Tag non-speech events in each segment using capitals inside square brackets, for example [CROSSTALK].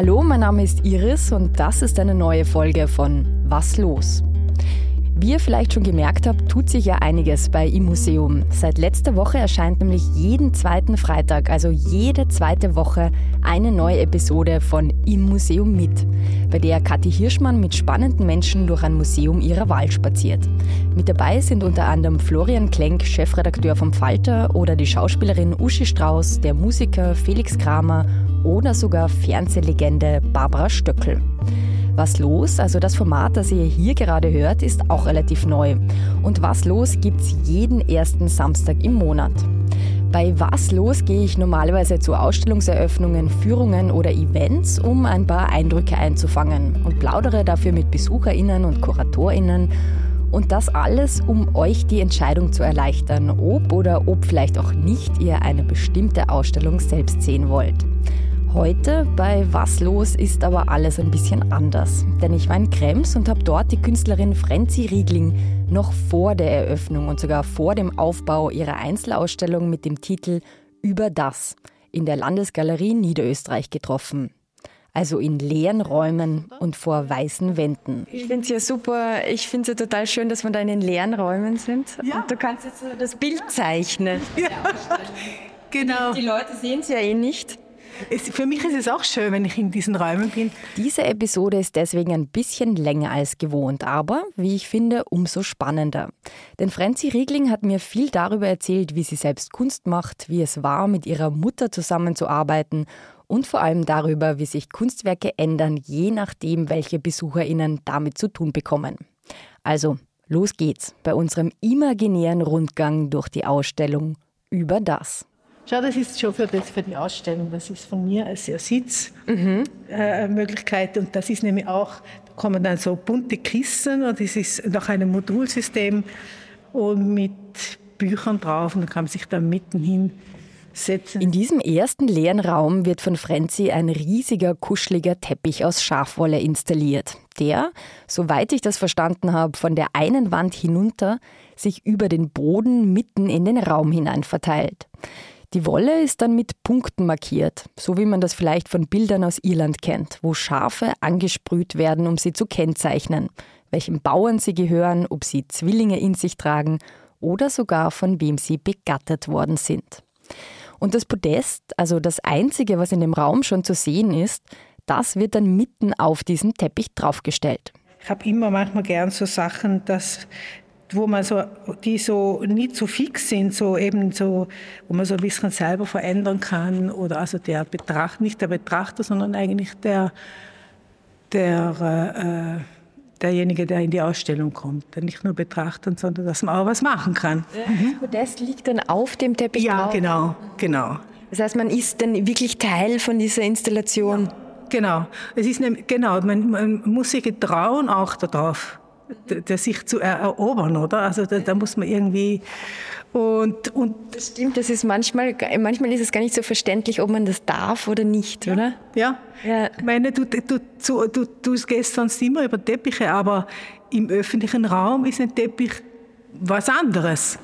Hallo, mein Name ist Iris und das ist eine neue Folge von Was los? Wie ihr vielleicht schon gemerkt habt, tut sich ja einiges bei im Museum. Seit letzter Woche erscheint nämlich jeden zweiten Freitag, also jede zweite Woche, eine neue Episode von Im Museum mit, bei der Kathi Hirschmann mit spannenden Menschen durch ein Museum ihrer Wahl spaziert. Mit dabei sind unter anderem Florian Klenk, Chefredakteur vom Falter, oder die Schauspielerin Uschi Strauß, der Musiker Felix Kramer oder sogar Fernsehlegende Barbara Stöckel. Was los, also das Format, das ihr hier gerade hört, ist auch relativ neu. Und Was los gibt's jeden ersten Samstag im Monat. Bei Was los gehe ich normalerweise zu Ausstellungseröffnungen, Führungen oder Events, um ein paar Eindrücke einzufangen und plaudere dafür mit BesucherInnen und KuratorInnen. Und das alles, um euch die Entscheidung zu erleichtern, ob oder ob vielleicht auch nicht ihr eine bestimmte Ausstellung selbst sehen wollt. Heute bei Was los ist aber alles ein bisschen anders. Denn ich war in Krems und habe dort die Künstlerin Frenzi Riegling noch vor der Eröffnung und sogar vor dem Aufbau ihrer Einzelausstellung mit dem Titel Über das in der Landesgalerie Niederösterreich getroffen. Also in leeren Räumen und vor weißen Wänden. Ich finde es ja super, ich finde es ja total schön, dass wir da in den leeren Räumen sind. Ja. Und du kannst jetzt das Bild zeichnen. Ja. [LAUGHS] Genau. Die Leute sehen es ja eh nicht. Es, für mich ist es auch schön, wenn ich in diesen Räumen bin. Diese Episode ist deswegen ein bisschen länger als gewohnt, aber, wie ich finde, umso spannender. Denn Franzi Riegling hat mir viel darüber erzählt, wie sie selbst Kunst macht, wie es war, mit ihrer Mutter zusammenzuarbeiten und vor allem darüber, wie sich Kunstwerke ändern, je nachdem, welche BesucherInnen damit zu tun bekommen. Also, los geht's bei unserem imaginären Rundgang durch die Ausstellung über das. Schau, das ist schon für, das, für die Ausstellung. Das ist von mir als Sitzmöglichkeit. Mhm. Äh, und das ist nämlich auch, da kommen dann so bunte Kissen und das ist nach einem Modulsystem und mit Büchern drauf und dann kann man sich da mitten hin setzen. In diesem ersten leeren Raum wird von Frenzi ein riesiger, kuscheliger Teppich aus Schafwolle installiert, der, soweit ich das verstanden habe, von der einen Wand hinunter sich über den Boden mitten in den Raum hinein verteilt. Die Wolle ist dann mit Punkten markiert, so wie man das vielleicht von Bildern aus Irland kennt, wo Schafe angesprüht werden, um sie zu kennzeichnen, welchem Bauern sie gehören, ob sie Zwillinge in sich tragen oder sogar von wem sie begattet worden sind. Und das Podest, also das einzige, was in dem Raum schon zu sehen ist, das wird dann mitten auf diesen Teppich draufgestellt. Ich habe immer manchmal gern so Sachen, dass wo man so, die so nicht so fix sind, so eben so, wo man so ein bisschen selber verändern kann oder also der Betrachter, nicht der Betrachter, sondern eigentlich der, der, äh, derjenige, der in die Ausstellung kommt, der nicht nur betrachten, sondern dass man auch was machen kann. Mhm. Das liegt dann auf dem Teppich Ja, drauf. genau, genau. Das heißt, man ist dann wirklich Teil von dieser Installation. Ja, genau. Es ist nämlich, genau, man, man muss sich trauen auch darauf der sich zu erobern, oder? Also da, da, muss man irgendwie und, und das stimmt, das ist manchmal, manchmal ist es gar nicht so verständlich, ob man das darf oder nicht, oder? Ja. ja. Ich meine, du, du, du, du, du gehst sonst immer über Teppiche, aber im öffentlichen Raum ist ein Teppich was anderes.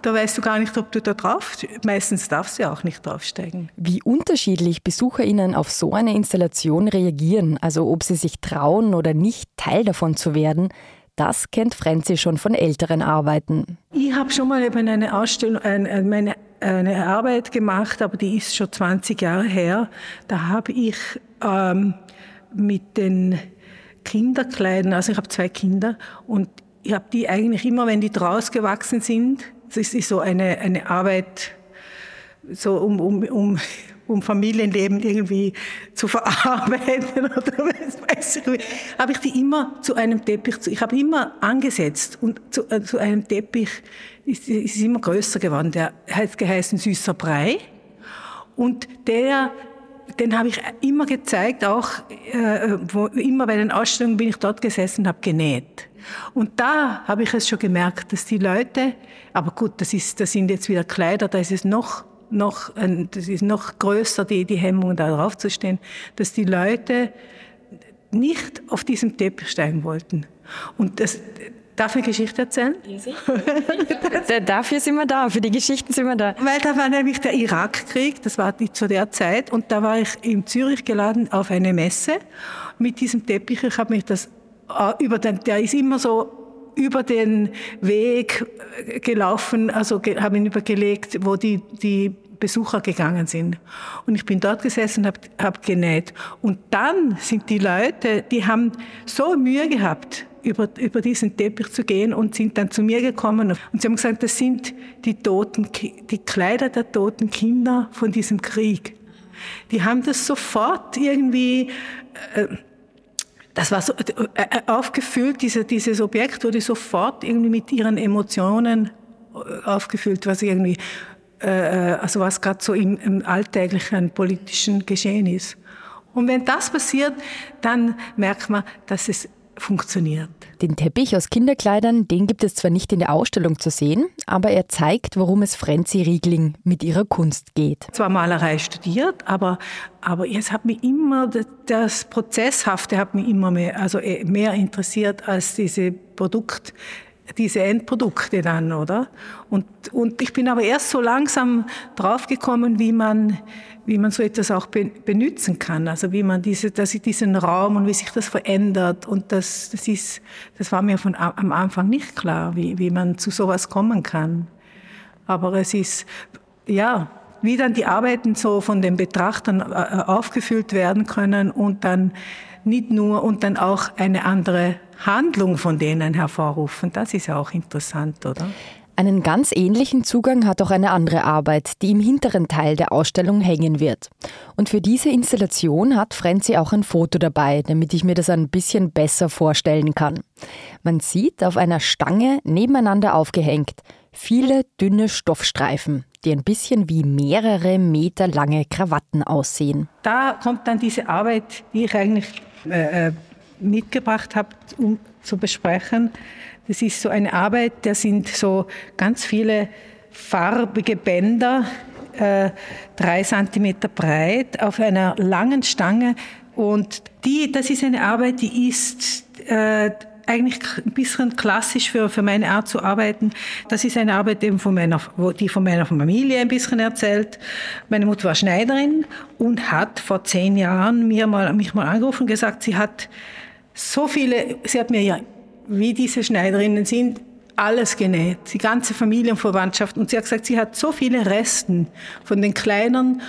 Da weißt du gar nicht, ob du da drauf, meistens darfst du ja auch nicht draufsteigen. Wie unterschiedlich BesucherInnen auf so eine Installation reagieren, also ob sie sich trauen oder nicht Teil davon zu werden, das kennt Frenzi schon von älteren Arbeiten. Ich habe schon mal eben eine Ausstellung, eine, eine Arbeit gemacht, aber die ist schon 20 Jahre her. Da habe ich ähm, mit den Kinderkleidern, also ich habe zwei Kinder und ich habe die eigentlich immer, wenn die draus gewachsen sind, das ist so eine, eine Arbeit, so um, um, um um Familienleben irgendwie zu verarbeiten [LAUGHS] oder weiß ich habe ich die immer zu einem Teppich, ich habe immer angesetzt und zu, äh, zu einem Teppich ist, ist immer größer geworden. Der heißt geheißen Süßer Brei und der den habe ich immer gezeigt, auch äh, wo, immer bei den Ausstellungen bin ich dort gesessen und habe genäht. Und da habe ich es schon gemerkt, dass die Leute, aber gut, das, ist, das sind jetzt wieder Kleider, da ist es noch noch, das ist noch größer, die, die Hemmung, da drauf zu stehen, dass die Leute nicht auf diesem Teppich steigen wollten. Und das, Darf ich eine Geschichte erzählen? Ja, [LAUGHS] dafür sind wir da, für die Geschichten sind wir da. Weil da war nämlich der Irakkrieg, das war zu der Zeit, und da war ich in Zürich geladen auf eine Messe mit diesem Teppich. Ich habe mich das äh, über den, der ist immer so über den Weg gelaufen, also habe ihn übergelegt, wo die, die Besucher gegangen sind. Und ich bin dort gesessen habe hab genäht. Und dann sind die Leute, die haben so Mühe gehabt, über, über diesen Teppich zu gehen und sind dann zu mir gekommen und sie haben gesagt, das sind die toten, die Kleider der toten Kinder von diesem Krieg. Die haben das sofort irgendwie, äh, das war so äh, äh, aufgefüllt, diese, dieses Objekt wurde sofort irgendwie mit ihren Emotionen aufgefüllt, was irgendwie äh, also was gerade so im, im alltäglichen politischen Geschehen ist. Und wenn das passiert, dann merkt man, dass es funktioniert. Den Teppich aus Kinderkleidern, den gibt es zwar nicht in der Ausstellung zu sehen, aber er zeigt, worum es Frenzi Riegling mit ihrer Kunst geht. Zwar Malerei studiert, aber, aber es hat mich immer, das Prozesshafte hat mich immer mehr, also äh, mehr interessiert als diese Produkt, diese Endprodukte dann, oder? Und, und ich bin aber erst so langsam draufgekommen, wie man, wie man so etwas auch benutzen kann. Also wie man diese, dass ich diesen Raum und wie sich das verändert. Und das, das ist, das war mir von am Anfang nicht klar, wie, wie man zu sowas kommen kann. Aber es ist, ja, wie dann die Arbeiten so von den Betrachtern äh, äh, aufgefüllt werden können und dann nicht nur und dann auch eine andere Handlung von denen hervorrufen. Das ist ja auch interessant, oder? Einen ganz ähnlichen Zugang hat auch eine andere Arbeit, die im hinteren Teil der Ausstellung hängen wird. Und für diese Installation hat Frenzi auch ein Foto dabei, damit ich mir das ein bisschen besser vorstellen kann. Man sieht auf einer Stange nebeneinander aufgehängt viele dünne Stoffstreifen, die ein bisschen wie mehrere Meter lange Krawatten aussehen. Da kommt dann diese Arbeit, die ich eigentlich äh, äh mitgebracht habe, um zu besprechen. Das ist so eine Arbeit, da sind so ganz viele farbige Bänder, äh, drei Zentimeter breit, auf einer langen Stange. Und die, das ist eine Arbeit, die ist äh, eigentlich ein bisschen klassisch für, für meine Art zu arbeiten. Das ist eine Arbeit, eben von meiner, die von meiner Familie ein bisschen erzählt. Meine Mutter war Schneiderin und hat vor zehn Jahren mir mal, mich mal angerufen und gesagt, sie hat so viele, sie hat mir ja, wie diese Schneiderinnen sind, alles genäht, die ganze Familienverwandtschaft. Und sie hat gesagt, sie hat so viele Resten von den Kleinern,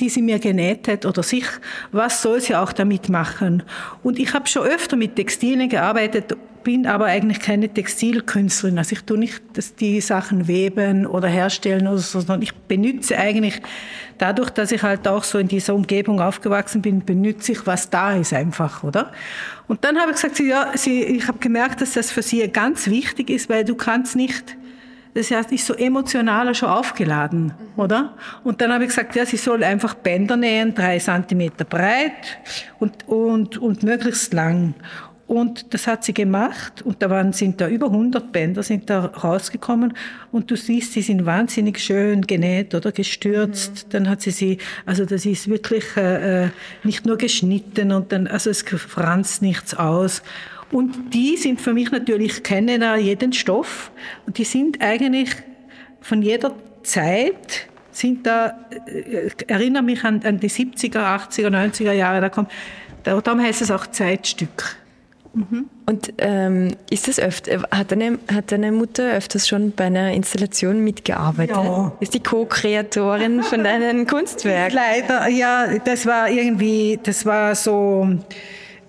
die sie mir genäht hat oder sich, was soll sie auch damit machen? Und ich habe schon öfter mit Textilien gearbeitet, bin aber eigentlich keine Textilkünstlerin. Also ich tue nicht dass die Sachen weben oder herstellen oder so, sondern ich benütze eigentlich, dadurch, dass ich halt auch so in dieser Umgebung aufgewachsen bin, benütze ich, was da ist einfach, oder? Und dann habe ich gesagt, ja, sie, ich habe gemerkt, dass das für sie ganz wichtig ist, weil du kannst nicht das heißt, ist so emotional schon aufgeladen, mhm. oder? Und dann habe ich gesagt, ja, sie soll einfach Bänder nähen, drei Zentimeter breit und, und, und möglichst lang. Und das hat sie gemacht und da waren, sind da über 100 Bänder sind da rausgekommen und du siehst, sie sind wahnsinnig schön genäht oder gestürzt. Mhm. Dann hat sie sie, also das ist wirklich äh, äh nicht nur geschnitten und dann, also es franzt nichts aus. Und die sind für mich natürlich, ich kenne da jeden Stoff und die sind eigentlich von jeder Zeit sind da, äh, erinnere mich an, an die 70er, 80er, 90er Jahre, da kommt, darum heißt es auch Zeitstück. Mhm. Und ähm, ist das öfter, hat deine, hat deine Mutter öfters schon bei einer Installation mitgearbeitet? Ja. Ist die Co-Kreatorin von deinen Kunstwerken? Leider, ja, das war irgendwie, das war so,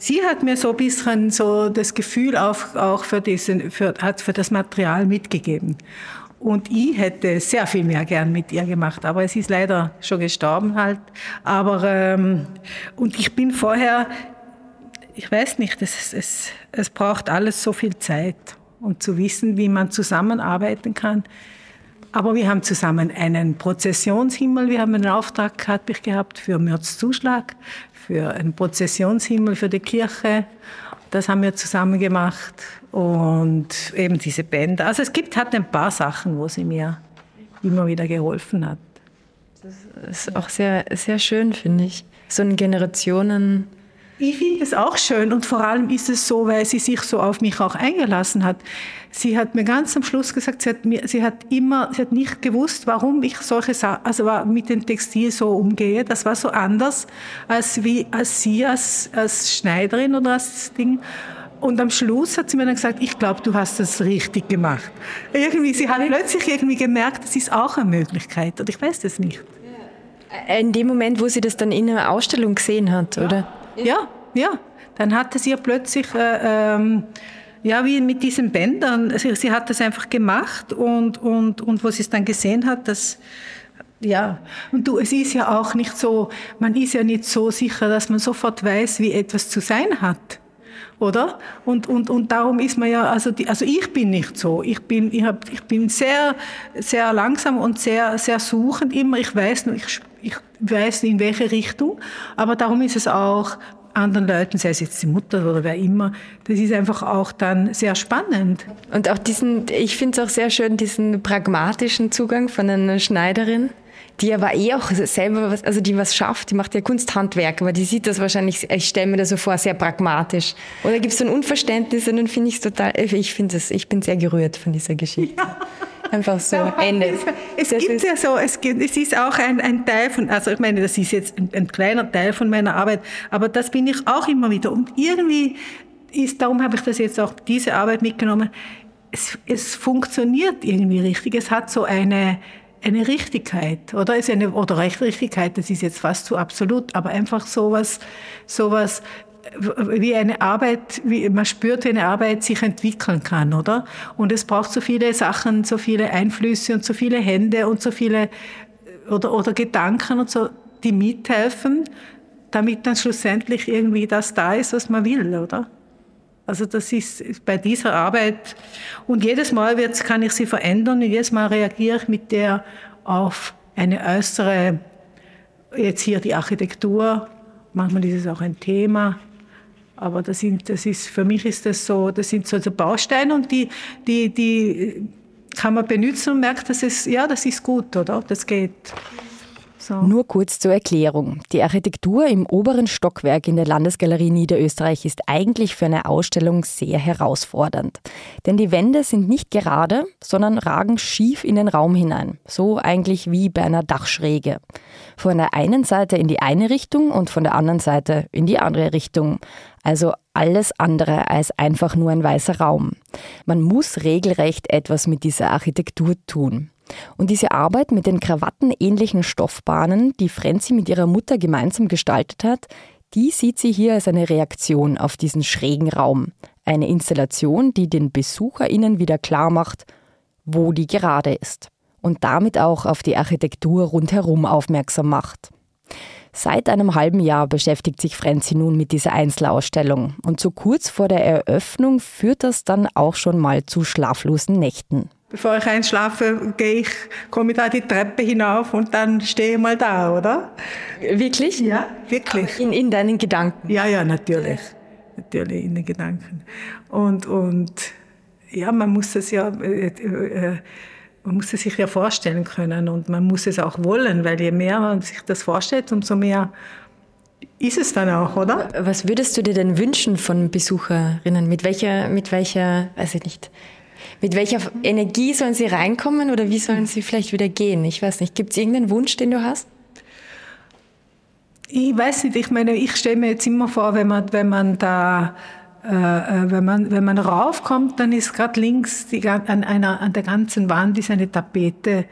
Sie hat mir so ein bisschen so das Gefühl auch, auch für, diesen, für, hat für das Material mitgegeben. Und ich hätte sehr viel mehr gern mit ihr gemacht, aber es ist leider schon gestorben halt. Aber ähm, und ich bin vorher, ich weiß nicht, es, es, es braucht alles so viel Zeit und zu wissen, wie man zusammenarbeiten kann. Aber wir haben zusammen einen Prozessionshimmel, wir haben einen Auftrag gehabt für Mürzzuschlag, für einen Prozessionshimmel für die Kirche. Das haben wir zusammen gemacht und eben diese Bänder. Also es gibt halt ein paar Sachen, wo sie mir immer wieder geholfen hat. Das ist auch sehr, sehr schön, finde ich. So ein Generationen Ich finde es auch schön und vor allem ist es so, weil sie sich so auf mich auch eingelassen hat. Sie hat mir ganz am Schluss gesagt, sie hat, mir, sie hat immer, sie hat nicht gewusst, warum ich solche Sachen, also mit dem Textil so umgehe. Das war so anders als wie als sie als, als Schneiderin oder als Ding. Und am Schluss hat sie mir dann gesagt, ich glaube, du hast das richtig gemacht. Irgendwie, sie hat plötzlich irgendwie gemerkt, das ist auch eine Möglichkeit. Und ich weiß das nicht. In dem Moment, wo sie das dann in einer Ausstellung gesehen hat, ja. oder? Ja, ja. Dann hatte sie ja plötzlich, äh, ähm, ja, wie mit diesen Bändern, sie, sie hat das einfach gemacht und, und, und wo sie es dann gesehen hat, dass, ja, und du, es ist ja auch nicht so, man ist ja nicht so sicher, dass man sofort weiß, wie etwas zu sein hat oder? Und, und, und darum ist man ja, also, die, also ich bin nicht so. Ich bin, ich, hab, ich bin sehr, sehr langsam und sehr, sehr suchend immer. Ich weiß nur, ich, ich weiß in welche Richtung. Aber darum ist es auch anderen Leuten, sei es jetzt die Mutter oder wer immer, das ist einfach auch dann sehr spannend. Und auch diesen, ich finde es auch sehr schön, diesen pragmatischen Zugang von einer Schneiderin die aber eh auch selber was, also die was schafft, die macht ja Kunsthandwerk, aber die sieht das wahrscheinlich, ich stelle mir das so vor, sehr pragmatisch. Oder gibt es so ein Unverständnis und dann finde ich es total, ich finde es, ich bin sehr gerührt von dieser Geschichte. Ja. Einfach so, ja, Ende. Es, es gibt ja so, es, gibt, es ist auch ein, ein Teil von, also ich meine, das ist jetzt ein, ein kleiner Teil von meiner Arbeit, aber das bin ich auch immer wieder. Und irgendwie ist, darum habe ich das jetzt auch, diese Arbeit mitgenommen, es, es funktioniert irgendwie richtig. Es hat so eine, eine Richtigkeit, oder? Ist eine, oder Richtigkeit, das ist jetzt fast zu absolut, aber einfach sowas, sowas, wie eine Arbeit, wie man spürt, wie eine Arbeit sich entwickeln kann, oder? Und es braucht so viele Sachen, so viele Einflüsse und so viele Hände und so viele, oder, oder Gedanken und so, die mithelfen, damit dann schlussendlich irgendwie das da ist, was man will, oder? Also das ist bei dieser Arbeit und jedes Mal wird's, kann ich sie verändern und jedes Mal reagiere ich mit der auf eine äußere, jetzt hier die Architektur, manchmal ist es auch ein Thema, aber das, sind, das ist, für mich ist das so, das sind so Bausteine und die, die, die kann man benutzen und merkt, dass es, ja, das ist gut, oder? Das geht. So. Nur kurz zur Erklärung. Die Architektur im oberen Stockwerk in der Landesgalerie Niederösterreich ist eigentlich für eine Ausstellung sehr herausfordernd. Denn die Wände sind nicht gerade, sondern ragen schief in den Raum hinein. So eigentlich wie bei einer Dachschräge. Von der einen Seite in die eine Richtung und von der anderen Seite in die andere Richtung. Also alles andere als einfach nur ein weißer Raum. Man muss regelrecht etwas mit dieser Architektur tun. Und diese Arbeit mit den krawattenähnlichen Stoffbahnen, die Frenzi mit ihrer Mutter gemeinsam gestaltet hat, die sieht sie hier als eine Reaktion auf diesen schrägen Raum. Eine Installation, die den BesucherInnen wieder klar macht, wo die gerade ist. Und damit auch auf die Architektur rundherum aufmerksam macht. Seit einem halben Jahr beschäftigt sich Frenzi nun mit dieser Einzelausstellung. Und so kurz vor der Eröffnung führt das dann auch schon mal zu schlaflosen Nächten. Bevor ich einschlafe, gehe ich, komme ich da die Treppe hinauf und dann stehe ich mal da, oder? Wirklich? Ja, wirklich. In, in deinen Gedanken? Ja, ja, natürlich. Natürlich in den Gedanken. Und, und ja, man muss es ja, äh, äh, man muss es sich ja vorstellen können und man muss es auch wollen, weil je mehr man sich das vorstellt, umso mehr ist es dann auch, oder? Was würdest du dir denn wünschen von Besucherinnen? Mit welcher, mit welcher, weiß ich nicht, mit welcher Energie sollen sie reinkommen oder wie sollen sie vielleicht wieder gehen? Ich weiß nicht. Gibt es irgendeinen Wunsch, den du hast? Ich weiß nicht. Ich meine, ich stelle mir jetzt immer vor, wenn man, wenn man da äh, äh wenn man, wenn man raufkommt, dann ist gerade links die, an, einer, an der ganzen Wand ist eine Tapete.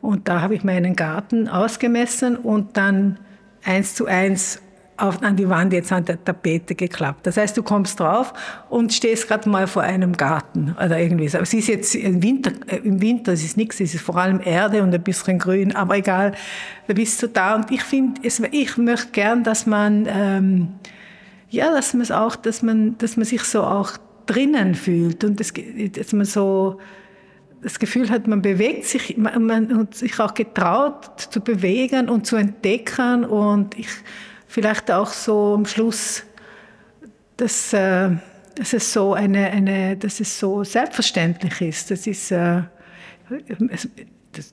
Und da habe ich meinen Garten ausgemessen und dann eins zu eins auf, an die Wand jetzt an der Tapete geklappt. Das heißt, du kommst drauf und stehst gerade mal vor einem Garten oder irgendwie so. Es ist jetzt im Winter, äh, im Winter es ist nichts, es ist vor allem Erde und ein bisschen Grün, aber egal, da bist du da. Und ich finde, ich möchte gern, dass man, ähm, ja, dass man es auch, dass man, dass man sich so auch drinnen fühlt und das, dass man so, das Gefühl hat, man bewegt sich, man, man sich auch getraut zu bewegen und zu entdecken und ich, vielleicht auch so am Schluss, dass, äh, dass es so eine, eine, dass es so selbstverständlich ist. Das ist, äh, es,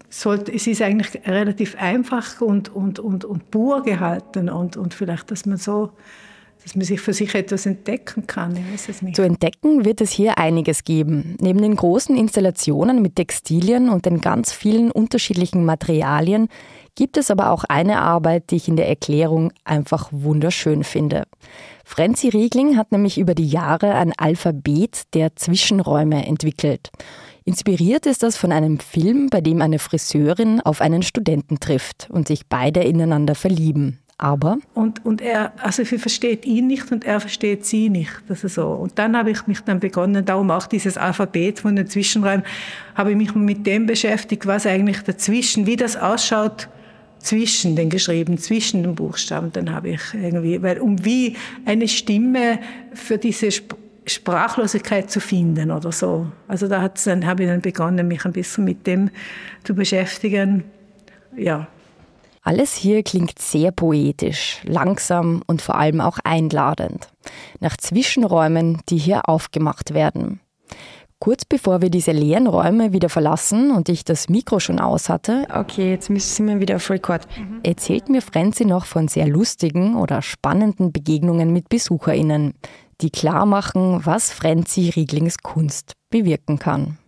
sollte, es ist eigentlich relativ einfach und, und, und, und pur gehalten und, und vielleicht, dass man so dass man sich für sich etwas entdecken kann. Ich weiß es nicht. Zu entdecken wird es hier einiges geben. Neben den großen Installationen mit Textilien und den ganz vielen unterschiedlichen Materialien gibt es aber auch eine Arbeit, die ich in der Erklärung einfach wunderschön finde. Frenzi Riegling hat nämlich über die Jahre ein Alphabet der Zwischenräume entwickelt. Inspiriert ist das von einem Film, bei dem eine Friseurin auf einen Studenten trifft und sich beide ineinander verlieben. Aber? Und, und er, also sie versteht ihn nicht und er versteht sie nicht. Das ist so. Und dann habe ich mich dann begonnen, darum auch dieses Alphabet von den Zwischenräumen, habe ich mich mit dem beschäftigt, was eigentlich dazwischen, wie das ausschaut zwischen den geschrieben, zwischen den Buchstaben. Dann habe ich irgendwie, weil um wie eine Stimme für diese Sprachlosigkeit zu finden oder so. Also da hat's dann, habe ich dann begonnen, mich ein bisschen mit dem zu beschäftigen. Ja. Alles hier klingt sehr poetisch, langsam und vor allem auch einladend. Nach Zwischenräumen, die hier aufgemacht werden. Kurz bevor wir diese leeren Räume wieder verlassen und ich das Mikro schon aus hatte, okay, jetzt sind wir wieder auf Record, erzählt mir Frenzi noch von sehr lustigen oder spannenden Begegnungen mit BesucherInnen, die klar machen, was Frenzi Rieglings Kunst bewirken kann.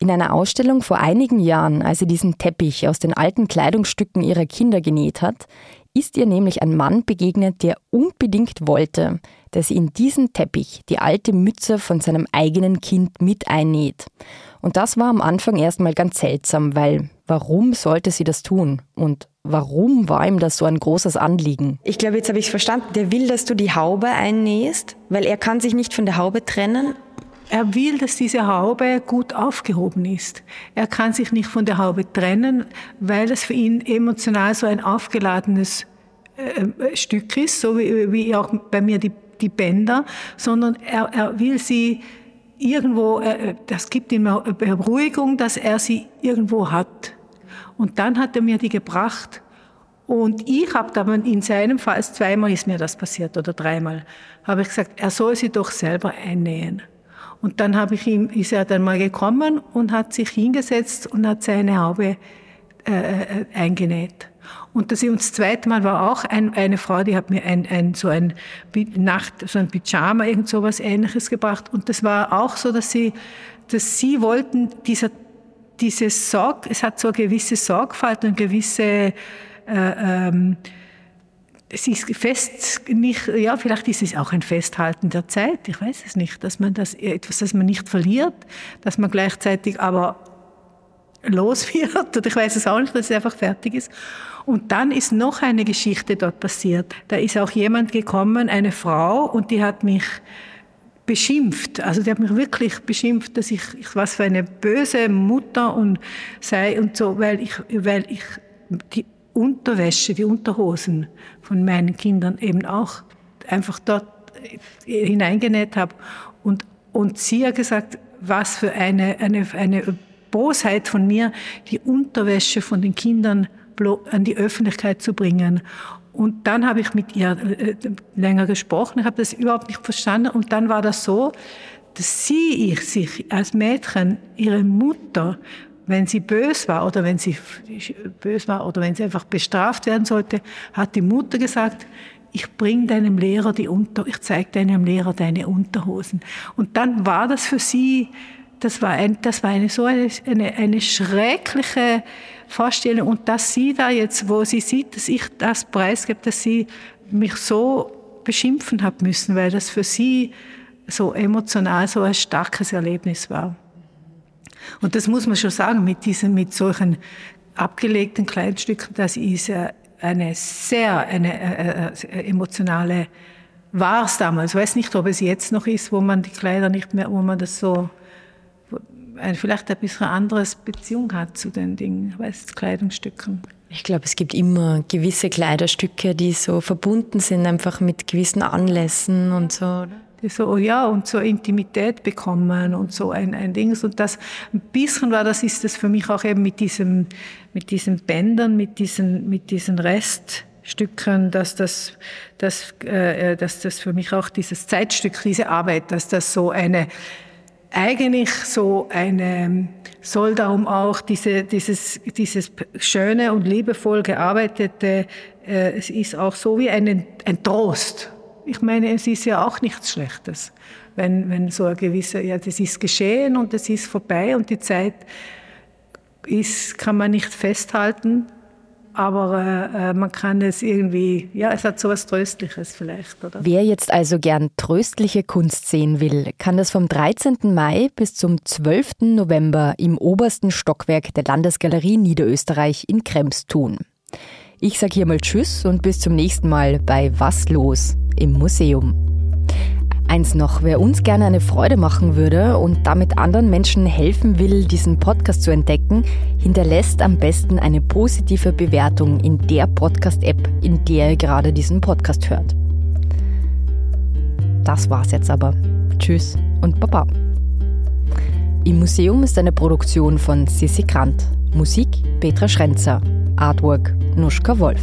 In einer Ausstellung vor einigen Jahren, als sie diesen Teppich aus den alten Kleidungsstücken ihrer Kinder genäht hat, ist ihr nämlich ein Mann begegnet, der unbedingt wollte, dass sie in diesen Teppich die alte Mütze von seinem eigenen Kind mit einnäht. Und das war am Anfang erstmal ganz seltsam, weil warum sollte sie das tun? Und warum war ihm das so ein großes Anliegen? Ich glaube, jetzt habe ich es verstanden. Der will, dass du die Haube einnähst, weil er kann sich nicht von der Haube trennen er will, dass diese Haube gut aufgehoben ist. Er kann sich nicht von der Haube trennen, weil es für ihn emotional so ein aufgeladenes äh, Stück ist, so wie, wie, auch bei mir die, die Bänder, sondern er, er will sie irgendwo, äh, das gibt ihm Beruhigung, dass er sie irgendwo hat. Und dann hat er mir die gebracht. Und ich habe dann in seinem Fall, zweimal ist mir das passiert oder dreimal, habe ich gesagt, er soll sie doch selber einnähen. Und dann habe ich ihm, ist er dann mal gekommen und hat sich hingesetzt und hat seine Haube äh, äh eingenäht. Und das, und das zweite Mal war auch ein, eine Frau, die hat mir ein, ein, so ein Nacht, so ein Pyjama, irgend so was Ähnliches gebracht. Und das war auch so, dass sie, dass sie wollten, dieser, diese Sorg, es hat so eine gewisse Sorgfalt und gewisse, äh, ähm, es ist fest nicht, ja, vielleicht ist es auch ein Festhalten der Zeit, ich weiß es nicht, dass man das, etwas, das man nicht verliert, dass man gleichzeitig aber los [LAUGHS] wird, oder ich weiß es auch nicht, dass es einfach fertig ist. Und dann ist noch eine Geschichte dort passiert. Da ist auch jemand gekommen, eine Frau, und die hat mich beschimpft. Also die hat mich wirklich beschimpft, dass ich, ich was für eine böse Mutter und sei und so, weil ich, weil ich die Unterwäsche, die Unterhosen von meinen Kindern eben auch einfach dort hineingenäht habe. Und, und sie hat gesagt, was für eine, eine, eine Bosheit von mir, die Unterwäsche von den Kindern an die Öffentlichkeit zu bringen. Und dann habe ich mit ihr äh, länger gesprochen, ich habe das überhaupt nicht verstanden. Und dann war das so, dass sie ich sich als Mädchen ihre Mutter wenn sie bös war oder wenn sie bös war oder wenn sie einfach bestraft werden sollte, hat die Mutter gesagt, ich bring deinem Lehrer die Unter, ich zeige deinem Lehrer deine Unterhosen. Und dann war das für sie, das war, ein, das war eine so eine, eine, eine schreckliche Vorstellung. Und dass sie da jetzt, wo sie sieht, dass ich das preisgebe, dass sie mich so beschimpfen hat müssen, weil das für sie so emotional so ein starkes Erlebnis war. Und das muss man schon sagen, mit diesen, mit solchen abgelegten Kleidungsstücken, das ist eine sehr, eine, äh, äh, emotionale, war es damals. Ich weiß nicht, ob es jetzt noch ist, wo man die Kleider nicht mehr, wo man das so, vielleicht ein bisschen anderes Beziehung hat zu den Dingen, weiß, Kleidungsstücken. Ich glaube, es gibt immer gewisse Kleiderstücke, die so verbunden sind, einfach mit gewissen Anlässen und so. Oder? So, oh ja, und so Intimität bekommen und so ein, ein Ding. Und das, ein bisschen war das, ist das für mich auch eben mit diesem, mit diesen Bändern, mit diesen, mit diesen Reststücken, dass das, dass, äh, dass das für mich auch dieses Zeitstück, diese Arbeit, dass das so eine, eigentlich so eine, soll darum auch diese, dieses, dieses schöne und liebevoll gearbeitete, äh, es ist auch so wie ein, ein Trost Ich meine, es ist ja auch nichts Schlechtes, wenn, wenn so ein gewisser, ja, das ist geschehen und es ist vorbei und die Zeit ist, kann man nicht festhalten, aber äh, man kann es irgendwie, ja, es hat so was Tröstliches vielleicht, oder? Wer jetzt also gern tröstliche Kunst sehen will, kann das vom 13. Mai bis zum 12. November im obersten Stockwerk der Landesgalerie Niederösterreich in Krems tun. Ich sage hier mal Tschüss und bis zum nächsten Mal bei Was los im Museum. Eins noch, wer uns gerne eine Freude machen würde und damit anderen Menschen helfen will, diesen Podcast zu entdecken, hinterlässt am besten eine positive Bewertung in der Podcast-App, in der ihr gerade diesen Podcast hört. Das war's jetzt aber. Tschüss und Baba. Im Museum ist eine Produktion von Sissi Grant. Musik Petra Schrenzer. Artwork Nuschka Wolf.